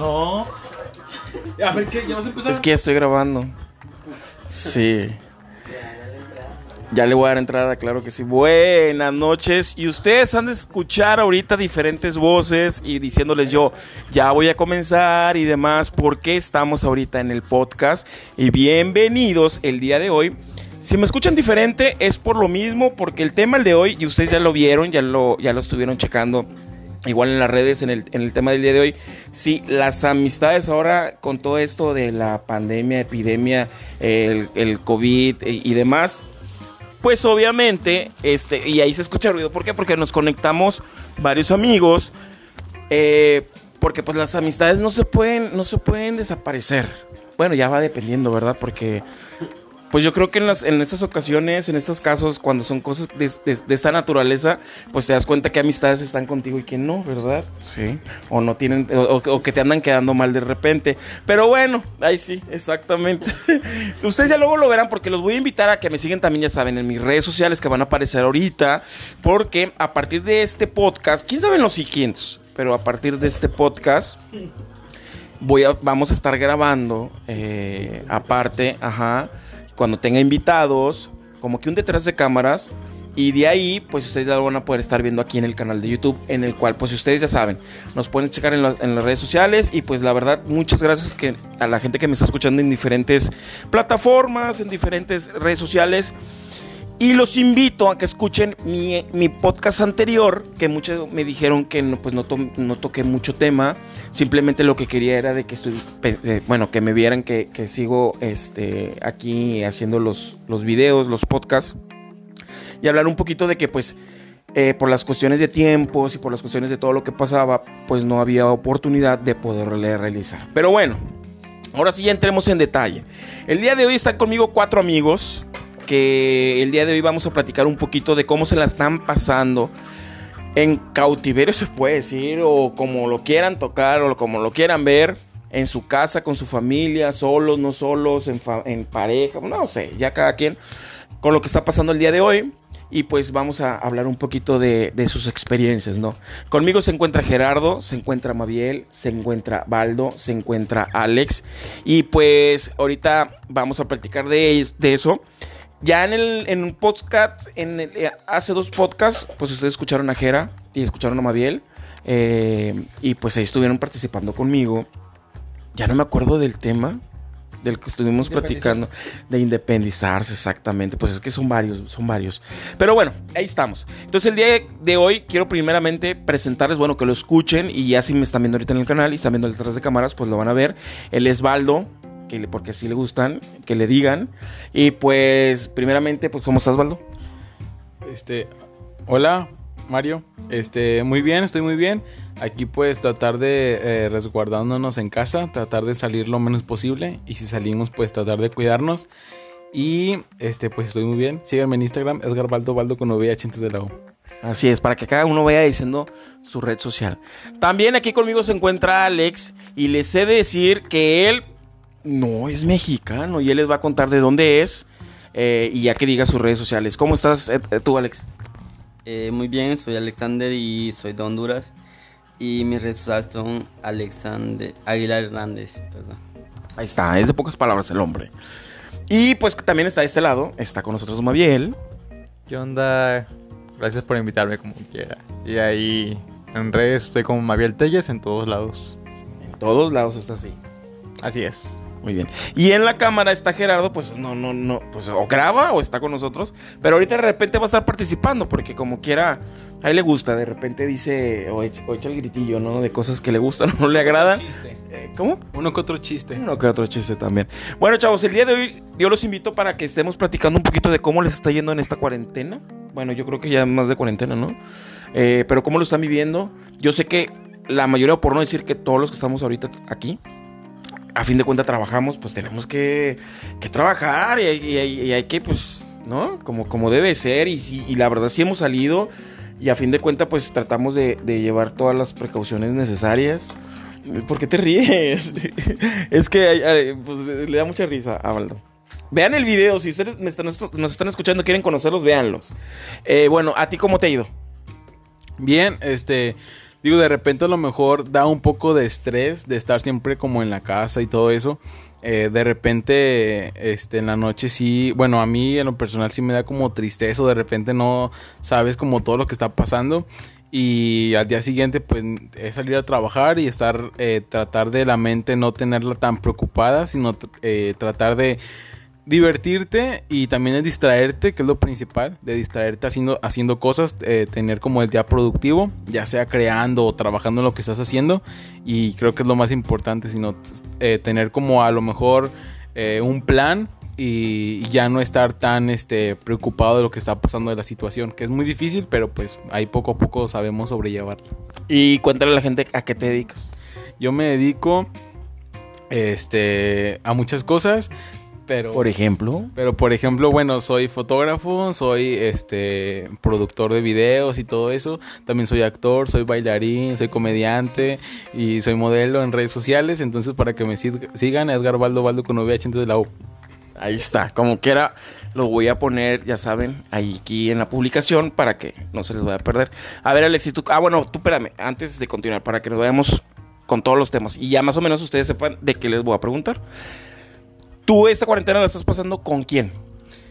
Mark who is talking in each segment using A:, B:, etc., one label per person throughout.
A: No. A ver, ¿qué? ¿Ya vas a empezar?
B: Es que ya estoy grabando. Sí. Ya le voy a dar entrada, claro que sí. Buenas noches. Y ustedes han de escuchar ahorita diferentes voces y diciéndoles yo, ya voy a comenzar y demás, porque estamos ahorita en el podcast. Y bienvenidos el día de hoy. Si me escuchan diferente es por lo mismo, porque el tema el de hoy, y ustedes ya lo vieron, ya lo, ya lo estuvieron checando igual en las redes, en el, en el tema del día de hoy, sí, las amistades ahora con todo esto de la pandemia, epidemia, el, el COVID y, demás, pues obviamente, este, y ahí se escucha ruido, ¿por qué? Porque nos conectamos varios amigos, eh, porque pues las amistades no se pueden, no se pueden desaparecer. Bueno, ya va dependiendo, ¿verdad? Porque pues yo creo que en, las, en estas ocasiones, en estos casos, cuando son cosas de, de- de esta naturaleza, pues te das cuenta que amistades están contigo y que no, ¿verdad? Sí. O no tienen, o, que te andan quedando mal de repente. Pero bueno, ahí sí, exactamente. Ustedes ya luego lo verán porque los voy a invitar a que me sigan también, ya saben, en mis redes sociales que van a aparecer ahorita. Porque a partir de este podcast, quién sabe en los siguientes, pero a partir de este podcast voy a, vamos a estar grabando eh, aparte, ajá, cuando tenga invitados, como que un detrás de cámaras. Y de ahí, pues ustedes lo van a poder estar viendo aquí en el canal de YouTube, en el cual, pues ustedes ya saben, nos pueden checar en, en las redes sociales. Y pues la verdad, muchas gracias que, a la gente que me está escuchando en diferentes plataformas, en diferentes redes sociales. Y los invito a que escuchen mi, podcast anterior, que muchos me dijeron que no, pues no, to- toqué mucho tema. Simplemente lo que quería era de que estoy, bueno, que me vieran que, que sigo este, aquí haciendo los, los videos, los podcasts. Y hablar un poquito de que pues eh, por las cuestiones de tiempos y por las cuestiones de todo lo que pasaba, pues no había oportunidad de poderle realizar. Pero bueno, ahora sí ya entremos en detalle. El día de hoy están conmigo cuatro amigos que el día de hoy vamos a platicar un poquito de cómo se la están pasando en cautiverio se puede decir o como lo quieran tocar o como lo quieran ver en su casa con su familia, solos, no solos, en, pareja, no sé, ya cada quien con lo que está pasando el día de hoy. Y pues vamos a hablar un poquito de, sus experiencias, ¿no? Conmigo se encuentra Gerardo, se encuentra Mabiel, se encuentra Baldo, se encuentra Alex. Y pues ahorita vamos a platicar de eso. Ya en el en un podcast, en el- eh, hace dos podcasts, pues ustedes escucharon a Jera y escucharon a Mabiel. eh, y pues ahí estuvieron participando conmigo. Ya no me acuerdo del tema del que estuvimos platicando. De independizarse, exactamente. Pues es que son varios, son varios. Pero bueno, ahí estamos. Entonces el día de hoy quiero primeramente presentarles, bueno, que lo escuchen. Y ya si me están viendo ahorita en el canal y están viendo detrás de cámaras, pues lo van a ver. Él es Baldo. Que porque así le gustan, que le digan. Y pues, primeramente, pues, ¿cómo estás, Baldo?
A: Este, hola, Mario. Este, muy bien, estoy muy bien. Aquí pues tratar de eh, resguardándonos en casa, tratar de salir lo menos posible y si salimos pues tratar de cuidarnos. Y este, pues estoy muy bien. Síganme en Instagram, Edgar Baldo, Baldo con VH antes de la U.
B: Así es, para que cada uno vaya diciendo su red social. También aquí conmigo se encuentra Alex y les he de decir que él no es mexicano y él les va a contar de dónde es eh, y ya que diga sus redes sociales. ¿Cómo estás eh, eh, tú, Alex?
C: Eh, muy bien, soy Alexander y soy de Honduras. Y mis redes sociales son Alexander Aguilar Hernández. Perdón.
B: Ahí está, es de pocas palabras el hombre. Y pues también está de este lado, está con nosotros Mabiel.
D: ¿Qué onda? Gracias por invitarme como quiera. Y ahí en redes estoy como Mabiel Telles en todos lados.
B: En todos lados está así.
D: Así es.
B: Muy bien. Y en la cámara está Gerardo, pues no, no, no, pues o graba o está con nosotros, pero ahorita de repente va a estar participando, porque como quiera, a él le gusta, de repente dice, o echa, o echa el gritillo, ¿no? De cosas que le gustan o no le agradan. Eh, ¿Cómo?
A: Uno que otro chiste.
B: Uno que otro chiste también. Bueno, chavos, el día de hoy yo los invito para que estemos platicando un poquito de cómo les está yendo en esta cuarentena. Bueno, yo creo que ya más de cuarentena, ¿no? Eh, pero cómo lo están viviendo. Yo sé que la mayoría, por no decir que todos los que estamos ahorita aquí, a fin de cuentas trabajamos, pues tenemos que, que trabajar y, y y hay que, pues, ¿no? Como, como debe ser. Y, y la verdad sí hemos salido y a fin de cuentas, pues tratamos de, de llevar todas las precauciones necesarias. ¿Por qué te ríes? es que pues, le da mucha risa a Baldo. Vean el video, si ustedes me están- nos están escuchando, quieren conocerlos, véanlos. Eh, bueno, ¿a ti cómo te ha ido?
A: Bien, este, digo, de repente a lo mejor da un poco de estrés de estar siempre como en la casa y todo eso. Eh, de repente, este, en la noche sí, bueno, a mí en lo personal sí me da como tristeza, de repente no sabes como todo lo que está pasando y al día siguiente pues es salir a trabajar y estar, eh, tratar de la mente no tenerla tan preocupada, sino eh, tratar de divertirte y también de distraerte, que es lo principal, de distraerte haciendo, haciendo cosas, eh, tener como el día productivo, ya sea creando o trabajando en lo que estás haciendo y creo que es lo más importante, sino eh, tener como a lo mejor eh, un plan y ya no estar tan este, preocupado de lo que está pasando de la situación, que es muy difícil, pero pues ahí poco a poco sabemos sobrellevarlo.
B: Y cuéntale a la gente a qué te dedicas.
A: Yo me dedico este, a muchas cosas pero
B: por ejemplo.
A: pero por ejemplo bueno soy fotógrafo soy este productor de videos y todo eso. También soy actor soy bailarín soy comediante y soy modelo en redes sociales. Entonces para que me sigan Edgar Baldo Baldo con VH de la U.
B: Ahí está. Como quiera lo voy a poner ya saben ahí aquí en la publicación para que no se les vaya a perder. A ver Alexis tú ah bueno tú espérame antes de continuar para que nos vayamos con todos los temas. Y ya más o menos ustedes sepan de qué les voy a preguntar ¿Tú esta cuarentena la estás pasando con quién?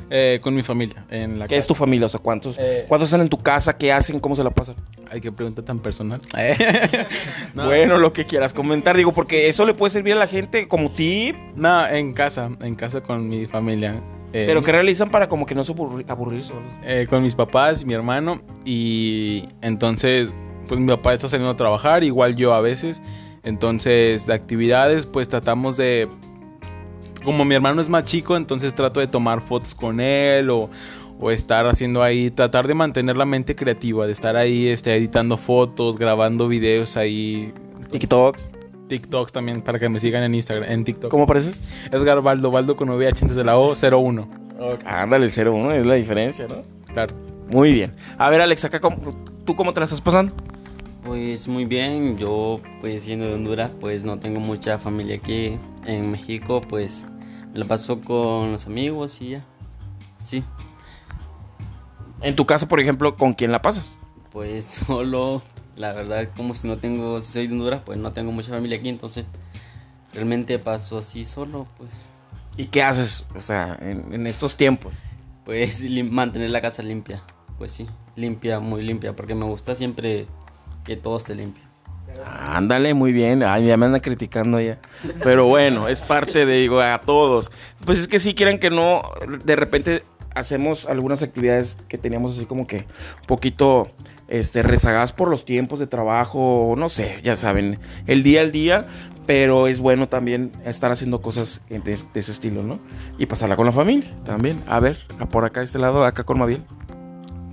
A: Eh, con mi familia. En la
B: ¿Qué es tu familia? O sea, ¿cuántos, eh, ¿cuántos están en tu casa? ¿Qué hacen? ¿Cómo se la pasan?
A: Hay que pregunta tan personal.
B: Bueno, lo que quieras comentar, digo, porque eso le puede servir a la gente como tip.
A: No, en casa, en casa con mi familia.
B: Eh, ¿Pero qué realizan para como que no se aburrir, solos?
A: con mis papás y mi hermano. Y entonces, pues mi papá está saliendo a trabajar, igual yo a veces. Entonces, de actividades, pues tratamos de como mi hermano es más chico, entonces trato de tomar fotos con él o, estar haciendo ahí, tratar de mantener la mente creativa, de estar ahí este, editando fotos, grabando videos ahí.
B: TikToks.
A: TikToks también para que me sigan en Instagram, en TikTok.
B: ¿Cómo apareces?
A: Edgar Baldo, Baldo con VH desde la O 01.
B: Ándale, el 01 es la diferencia, ¿no?
A: Claro.
B: Muy bien. A ver, Alex, acá, ¿tú cómo te la estás pasando?
C: Pues muy bien, yo pues siendo de Honduras pues no tengo mucha familia aquí en México pues la paso con los amigos y ya, sí.
B: En tu casa por ejemplo, ¿con quién la pasas?
C: Pues solo, la verdad como si no tengo, si soy de Honduras pues no tengo mucha familia aquí entonces realmente paso así solo pues.
B: ¿Y qué haces, o sea, en, en estos tiempos?
C: Pues mantener la casa limpia, pues sí, limpia, muy limpia porque me gusta siempre que todo esté limpio.
B: Ándale, muy bien. Ay, ya me anda criticando ya. Pero bueno, es parte de, digo, a todos. Pues es que si quieren que no, de repente hacemos algunas actividades que teníamos así como que un poquito este, rezagadas por los tiempos de trabajo, no sé, ya saben, el día al día, pero es bueno también estar haciendo cosas de, ese estilo, ¿no? Y pasarla con la familia también. A ver, por acá, este lado, acá con Mabiel.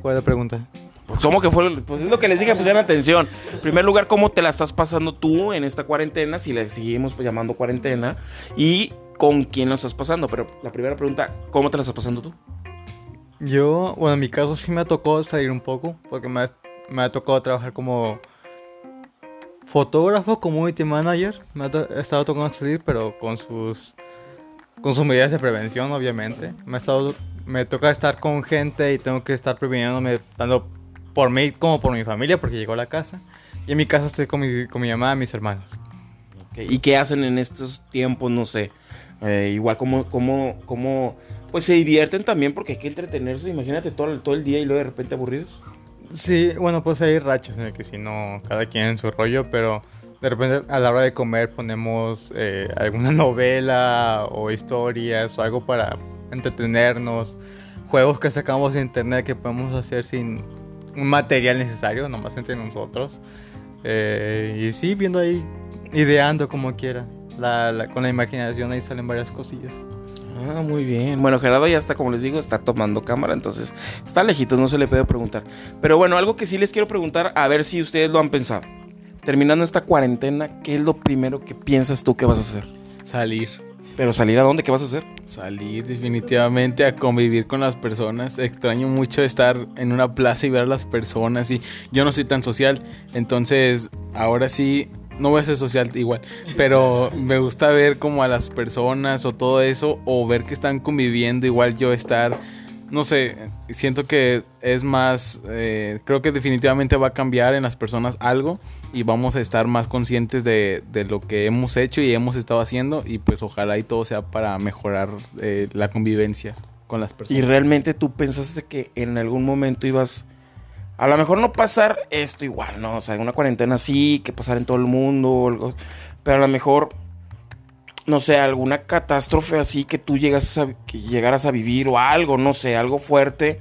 D: ¿Cuál es la pregunta?
B: Pues, ¿Cómo que fue? Pues es lo que les dije, pusieron atención. En primer lugar, ¿cómo te la estás pasando tú en esta cuarentena? Si le seguimos pues, llamando cuarentena. Y con quién la estás pasando. Pero la primera pregunta, ¿cómo te la estás pasando tú?
D: Yo, bueno, en mi caso sí me tocado salir un poco. Porque me ha, me ha tocado trabajar como fotógrafo, community manager. Me ha estado tocando salir, pero con sus, con sus medidas de prevención, obviamente. Me ha estado me toca estar con gente y tengo que estar previniéndome, dando por mí como por mi familia, porque llegó a la casa. Y en mi casa estoy con mi, con mi mamá y mis hermanos.
B: ¿Y qué hacen en estos tiempos? No sé. Eh, igual como, como, como, pues se divierten también porque hay que entretenerse. Imagínate todo, todo el día y luego de repente aburridos.
D: Sí, bueno, pues hay rachas en el que si no, cada quien en su rollo, pero de repente a la hora de comer ponemos eh, alguna novela o historias o algo para entretenernos, juegos que sacamos de internet que podemos hacer sin un material necesario, nomás entre nosotros. Eh, y sí, viendo ahí, ideando como quiera. con la imaginación ahí salen varias cosillas.
B: Ah, muy bien. Bueno, Gerardo ya está, como les digo, está tomando cámara, entonces está lejito, no se le puede preguntar. Pero bueno, algo que sí les quiero preguntar, a ver si ustedes lo han pensado. Terminando esta cuarentena, ¿qué es lo primero que piensas tú que vas a hacer?
A: Salir.
B: ¿Pero salir a dónde? ¿Qué vas a hacer?
A: Salir definitivamente a convivir con las personas. Extraño mucho estar en una plaza y ver a las personas y yo no soy tan social. Entonces, ahora sí, no voy a ser social igual, pero me gusta ver como a las personas o todo eso o ver que están conviviendo, igual yo estar no sé, siento que es más, eh, creo que definitivamente va a cambiar en las personas algo y vamos a estar más conscientes de, de lo que hemos hecho y hemos estado haciendo y pues ojalá y todo sea para mejorar eh, la convivencia con las
B: Y
A: personas.
B: realmente tú pensaste que en algún momento ibas... A lo mejor no pasar esto igual, ¿no? O sea, una cuarentena así, que pasar en todo el mundo, algo, pero a lo mejor, no sé, alguna catástrofe así que tú llegas a, que llegaras a vivir o algo, no sé, algo fuerte.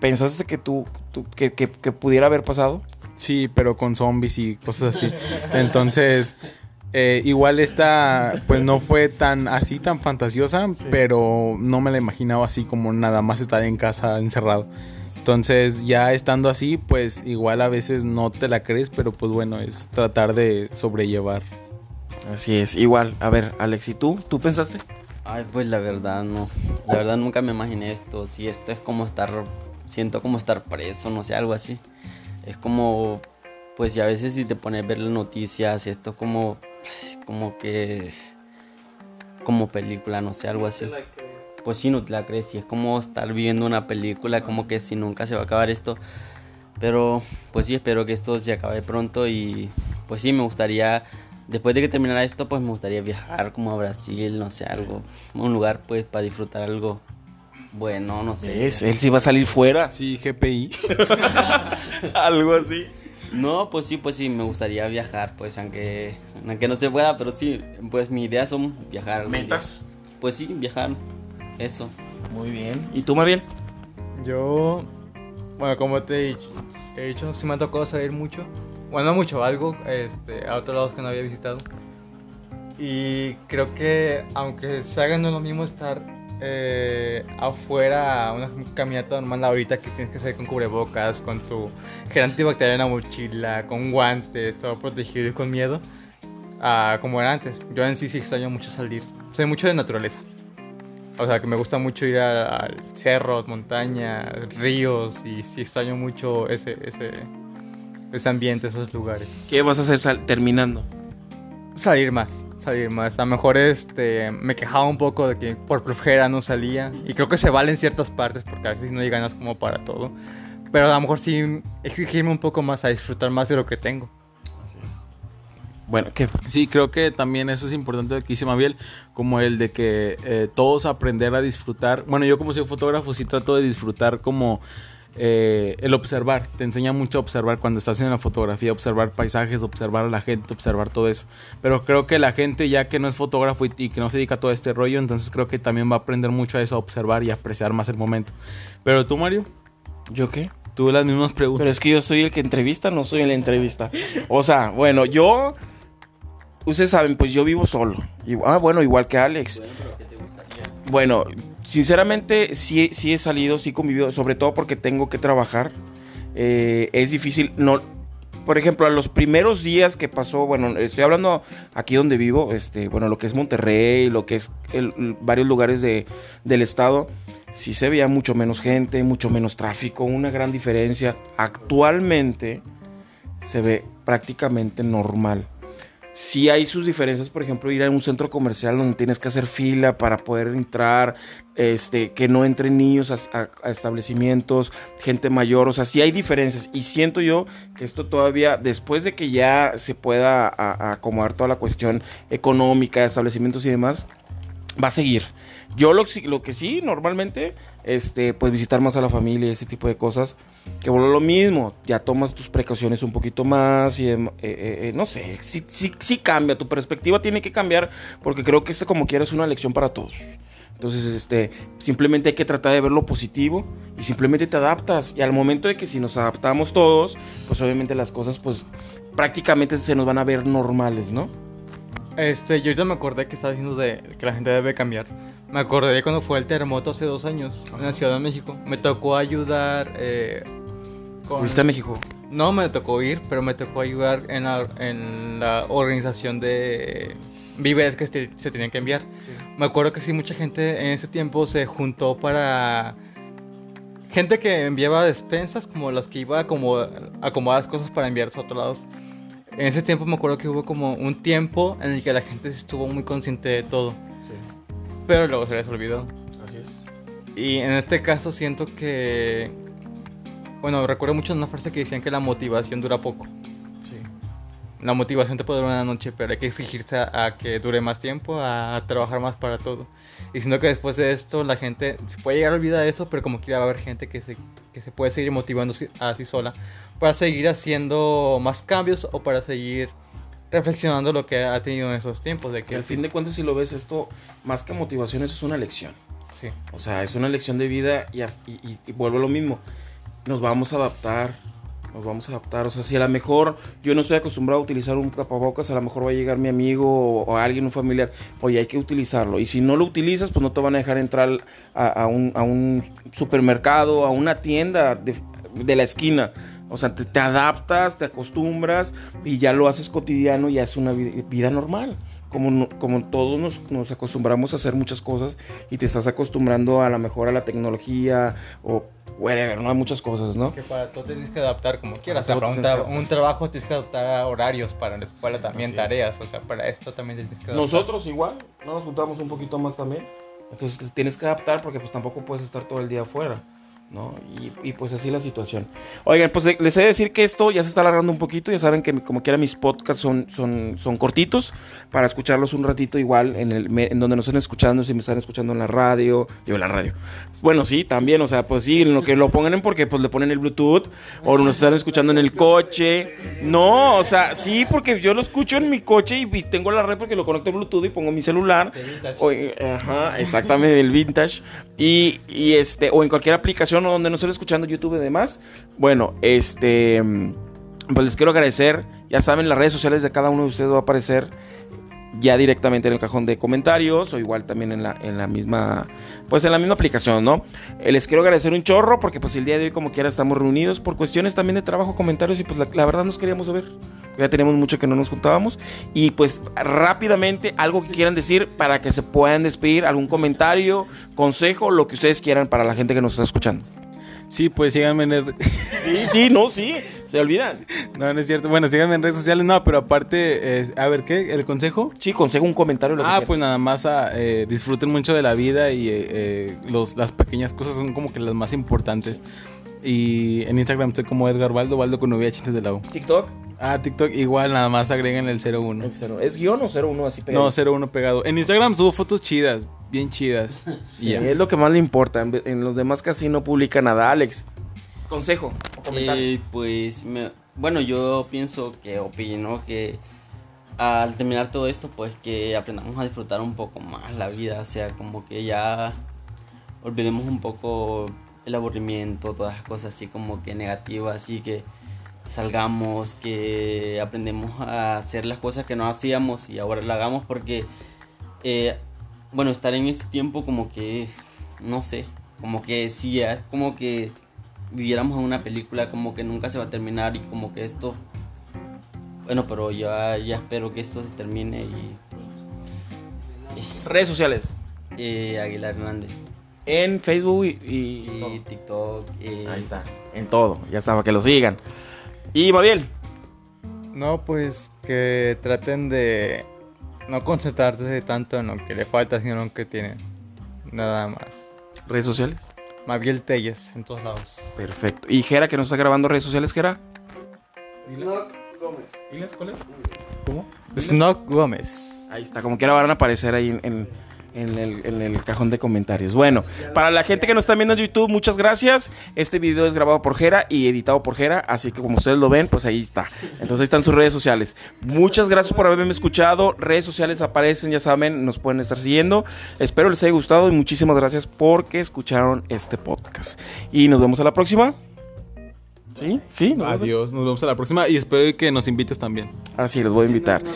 B: ¿Pensaste que tú, tú- que, que- que pudiera haber pasado?
A: Sí, pero con zombies y cosas así. Entonces, eh, igual esta, pues no fue tan así, tan fantasiosa, pero no me la imaginaba así como nada más estar en casa encerrado. Entonces, ya estando así, pues igual a veces no te la crees, pero pues bueno, es tratar de sobrellevar.
B: Así es, igual. A ver, Alex, ¿y tú? ¿Tú pensaste?
C: Ay, pues la verdad no. La verdad nunca me imaginé esto. Si esto es como estar. Siento como estar preso, no sé, algo así. Es como. Pues y a veces si te pones a ver las noticias, esto es como. Como que. Como película, no sé, algo así. Pues sí, no te la crees. Y es como estar viviendo una película, como que si nunca se va a acabar esto. Pero, pues sí, espero que esto se acabe pronto y pues sí, me gustaría, después de que terminara esto, pues me gustaría viajar como a Brasil, no sé, algo, un lugar pues para disfrutar algo bueno, no sé.
B: ¿Ves? Él sí va a salir fuera.
A: Sí, GPI.
B: Algo así.
C: No, pues sí, pues sí, me gustaría viajar, pues aunque, aunque no se pueda, pero sí, pues mis ideas son viajar. algún día.
B: ¿Metas?
C: Pues sí, viajar, eso.
B: Muy bien. ¿Y tú, Mabiel?
D: Yo, bueno, como te he dicho, he dicho, sí me ha tocado salir mucho. Bueno, no mucho, algo este, a otros lados que no había visitado. Y creo que, aunque se haga no es lo mismo estar eh, afuera, una caminata normal ahorita que tienes que salir con cubrebocas, con tu gel antibacterial en la mochila, con guantes, todo protegido y con miedo, a como era antes. Yo en sí sí extraño mucho salir. Soy mucho de naturaleza. O sea, que me gusta mucho ir a cerros, montañas, ríos y sí extraño mucho ese, ese, ese ambiente, esos lugares.
B: ¿Qué vas a hacer sal- terminando?
D: Salir más, salir más. A lo mejor este, me quejaba un poco de que por flojera no salía y creo que se vale en ciertas partes porque a veces no hay ganas como para todo. Pero a lo mejor sí exigirme un poco más a disfrutar más de lo que tengo.
B: Bueno, ¿qué?
A: Sí, creo que también eso es importante que dice Mabiel, como el de que eh, todos aprender a disfrutar. Bueno, yo como soy fotógrafo sí trato de disfrutar como eh, el observar. Te enseña mucho a observar cuando estás en la fotografía, observar paisajes, observar a la gente, observar todo eso. Pero creo que la gente ya que no es fotógrafo y, y que no se dedica a todo este rollo, entonces creo que también va a aprender mucho a eso, a observar y apreciar más el momento. Pero tú, Mario,
B: ¿Yo qué?
A: tuve las mismas preguntas.
B: Pero es que yo soy el que entrevista, no soy el entrevista. O sea, bueno, yo... Ustedes saben, pues yo vivo solo. Ah, bueno, igual que Alex. Bueno, sinceramente sí, sí he salido, sí convivido, sobre todo porque tengo que trabajar. Eh, es difícil, no... Por ejemplo, a los primeros días que pasó, bueno, estoy hablando aquí donde vivo, este, bueno, lo que es Monterrey, lo que es varios lugares de, del estado, sí se veía mucho menos gente, mucho menos tráfico, una gran diferencia. Actualmente se ve prácticamente normal. Sí hay sus diferencias, por ejemplo, ir a un centro comercial donde tienes que hacer fila para poder entrar, este, que no entren niños a, establecimientos, gente mayor, o sea, sí hay diferencias. Y siento yo que esto todavía, después de que ya se pueda acomodar toda la cuestión económica, establecimientos y demás, va a seguir. Yo lo, lo que sí, normalmente, este, pues visitar más a la familia ese tipo de cosas, que vuelve lo mismo, ya tomas tus precauciones un poquito más y dem- eh, eh, eh, no sé, sí, sí, sí cambia, tu perspectiva tiene que cambiar porque creo que esto como quiera es una lección para todos. Entonces, este, simplemente hay que tratar de ver lo positivo y simplemente te adaptas. Y al momento de que si nos adaptamos todos, pues obviamente las cosas pues prácticamente se nos van a ver normales, ¿no?
D: Este, yo ahorita me acordé que estaba diciendo de que la gente debe cambiar. Me acordé de cuando fue el terremoto hace dos años en la Ciudad de México. Me tocó ayudar. Eh, con-
B: ¿Fuiste a México?
D: No me tocó ir, pero me tocó ayudar en la, en la organización de víveres que se, se tenían que enviar. Me acuerdo que sí, mucha gente en ese tiempo se juntó para... Gente que enviaba despensas, como las que iba a como a acomodar las cosas para enviarse a otros lados. En ese tiempo me acuerdo que hubo como un tiempo en el que la gente estuvo muy consciente de todo. Pero luego se les olvidó.
B: Así es.
D: Y en este caso siento que... Bueno, recuerdo mucho una frase que decían que la motivación dura poco.
B: Sí.
D: La motivación te puede durar una noche, pero hay que exigirse a, a que dure más tiempo, a trabajar más para todo. Y siento que después de esto la gente se puede llegar a olvidar de eso, pero como quiera va a haber gente que se, que se puede seguir motivando a sí sola para seguir haciendo más cambios o para seguir reflexionando lo que ha tenido en esos tiempos. De
B: Que al fin de cuentas, si lo ves, esto, más que motivación, eso es una lección.
D: sí.
B: O sea, es una lección de vida y, y, y- vuelvo a lo mismo. Nos vamos a adaptar. Nos vamos a adaptar. O sea, si a lo mejor yo no estoy acostumbrado a utilizar un tapabocas, a lo mejor va a llegar mi amigo o, o alguien, un familiar. Oye, hay que utilizarlo. Y si no lo utilizas, pues no te van a dejar entrar a, a un, a un supermercado, a una tienda de, de la esquina. O sea, te, te adaptas, te acostumbras y ya lo haces cotidiano, ya es una vi- vida normal. Como, como todos nos, nos acostumbramos a hacer muchas cosas y te estás acostumbrando a lo mejor a la tecnología o whatever, ¿no? Hay muchas cosas, ¿no?
D: Que para todo tienes que adaptar como quieras. O sea, un, tra- un trabajo tienes que adaptar a horarios, para la escuela también
B: Así es.
D: tareas. O sea, para esto también tienes que adaptar.
B: Nosotros igual, ¿no? nos juntamos un poquito más también. Entonces tienes que adaptar porque pues tampoco puedes estar todo el día afuera, ¿no? Y, y, pues así la situación. Oigan, pues le- les he de decir que esto ya se está alargando un poquito. Ya saben que como quiera mis podcasts son, son, son cortitos para escucharlos un ratito igual en, el, en donde nos están escuchando, si me están escuchando en la radio, yo en la radio. Bueno, sí, también, o sea, pues sí, en lo que lo pongan en porque pues le ponen el Bluetooth o nos están escuchando en el coche. No, o sea, sí, porque yo lo escucho en mi coche y, y tengo la red porque lo conecto a Bluetooth y pongo mi celular. O, ajá, exactamente, el vintage. Y, y este, o en cualquier aplicación o donde no estén escuchando YouTube y demás. Bueno, este, pues les quiero agradecer. Ya saben, las redes sociales de cada uno de ustedes va a aparecer ya directamente en el cajón de comentarios o igual también en la, en la misma pues en la misma aplicación, ¿no? Eh, les quiero agradecer un chorro porque pues el día de hoy como quiera estamos reunidos por cuestiones también de trabajo, comentarios y pues la, la verdad nos queríamos ver. Ya teníamos mucho que no nos juntábamos y pues rápidamente algo que quieran decir para que se puedan despedir, algún comentario, consejo, lo que ustedes quieran para la gente que nos está escuchando.
A: Sí, pues síganme en el-
B: Sí, sí, no, sí, se olvidan.
A: No, no es cierto. Bueno, síganme en redes sociales. No, pero aparte, eh, a ver, ¿qué? ¿El consejo?
B: Sí, consejo, un comentario. Lo
A: Ah, pues nada más ah, eh, disfruten mucho de la vida y eh, eh, los, las pequeñas cosas son como que las más importantes. Y en Instagram estoy como Edgar Baldo, Baldo con VH antes de la U.
B: TikTok.
A: Ah, TikTok igual, nada más agreguen el 01.
B: Es, cero- ¿es guion o 01 así pegado?
A: No, 01 pegado. En Instagram subo fotos chidas, bien chidas.
B: Sí, es lo que más le importa. En, los demás casi no publica nada. Alex, consejo o comentario.
C: Eh, pues, me- bueno, yo pienso que opino que al terminar todo esto, pues que aprendamos a disfrutar un poco más la vida, o sea, como que ya olvidemos un poco el aburrimiento, todas las cosas así como que negativas, así que salgamos, que aprendemos a hacer las cosas que no hacíamos y ahora la hagamos porque, eh, bueno, estar en este tiempo como que, no sé, como que sí, es como que viviéramos en una película como que nunca se va a terminar y como que esto bueno pero ya, ya espero que esto se termine y
B: Redes sociales.
C: eh, Aguilar Hernández
B: En Facebook y, y
C: y. TikTok eh,
B: Ahí está. En todo. Ya estaba, que lo sigan. Y Mabiel.
D: No, pues que traten de no concentrarse tanto en lo que le falta, sino en lo que tienen. Nada más.
B: Redes sociales.
D: Mabiel Telles en todos lados.
B: Perfecto. Y Jera, que nos está grabando redes sociales, Jera.
A: ¿Diles cuál es?
D: Snock Gómez.
B: Ahí está, como quiera van a aparecer ahí en, en- en el, cajón de comentarios. Bueno, para la gente que nos está viendo en YouTube, muchas gracias. Este video es grabado por Jera y editado por Jera, así que como ustedes lo ven, pues ahí está. Entonces ahí están sus redes sociales. Muchas gracias por haberme escuchado. Redes sociales aparecen, ya saben, nos pueden estar siguiendo. Espero les haya gustado y muchísimas gracias porque escucharon este podcast. Y nos vemos a la próxima. ¿Sí? ¿Sí? ¿Nos vemos?
A: Adiós, nos vemos a la próxima y espero que nos invites también.
B: Ah, sí, los voy a invitar.
E: No.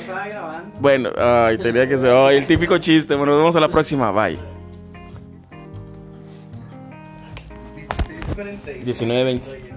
B: Bueno, ay, tenía que ser. Ay, el típico chiste. Bueno, nos vemos a la próxima. Bye.
E: 16.46.
B: 19.20.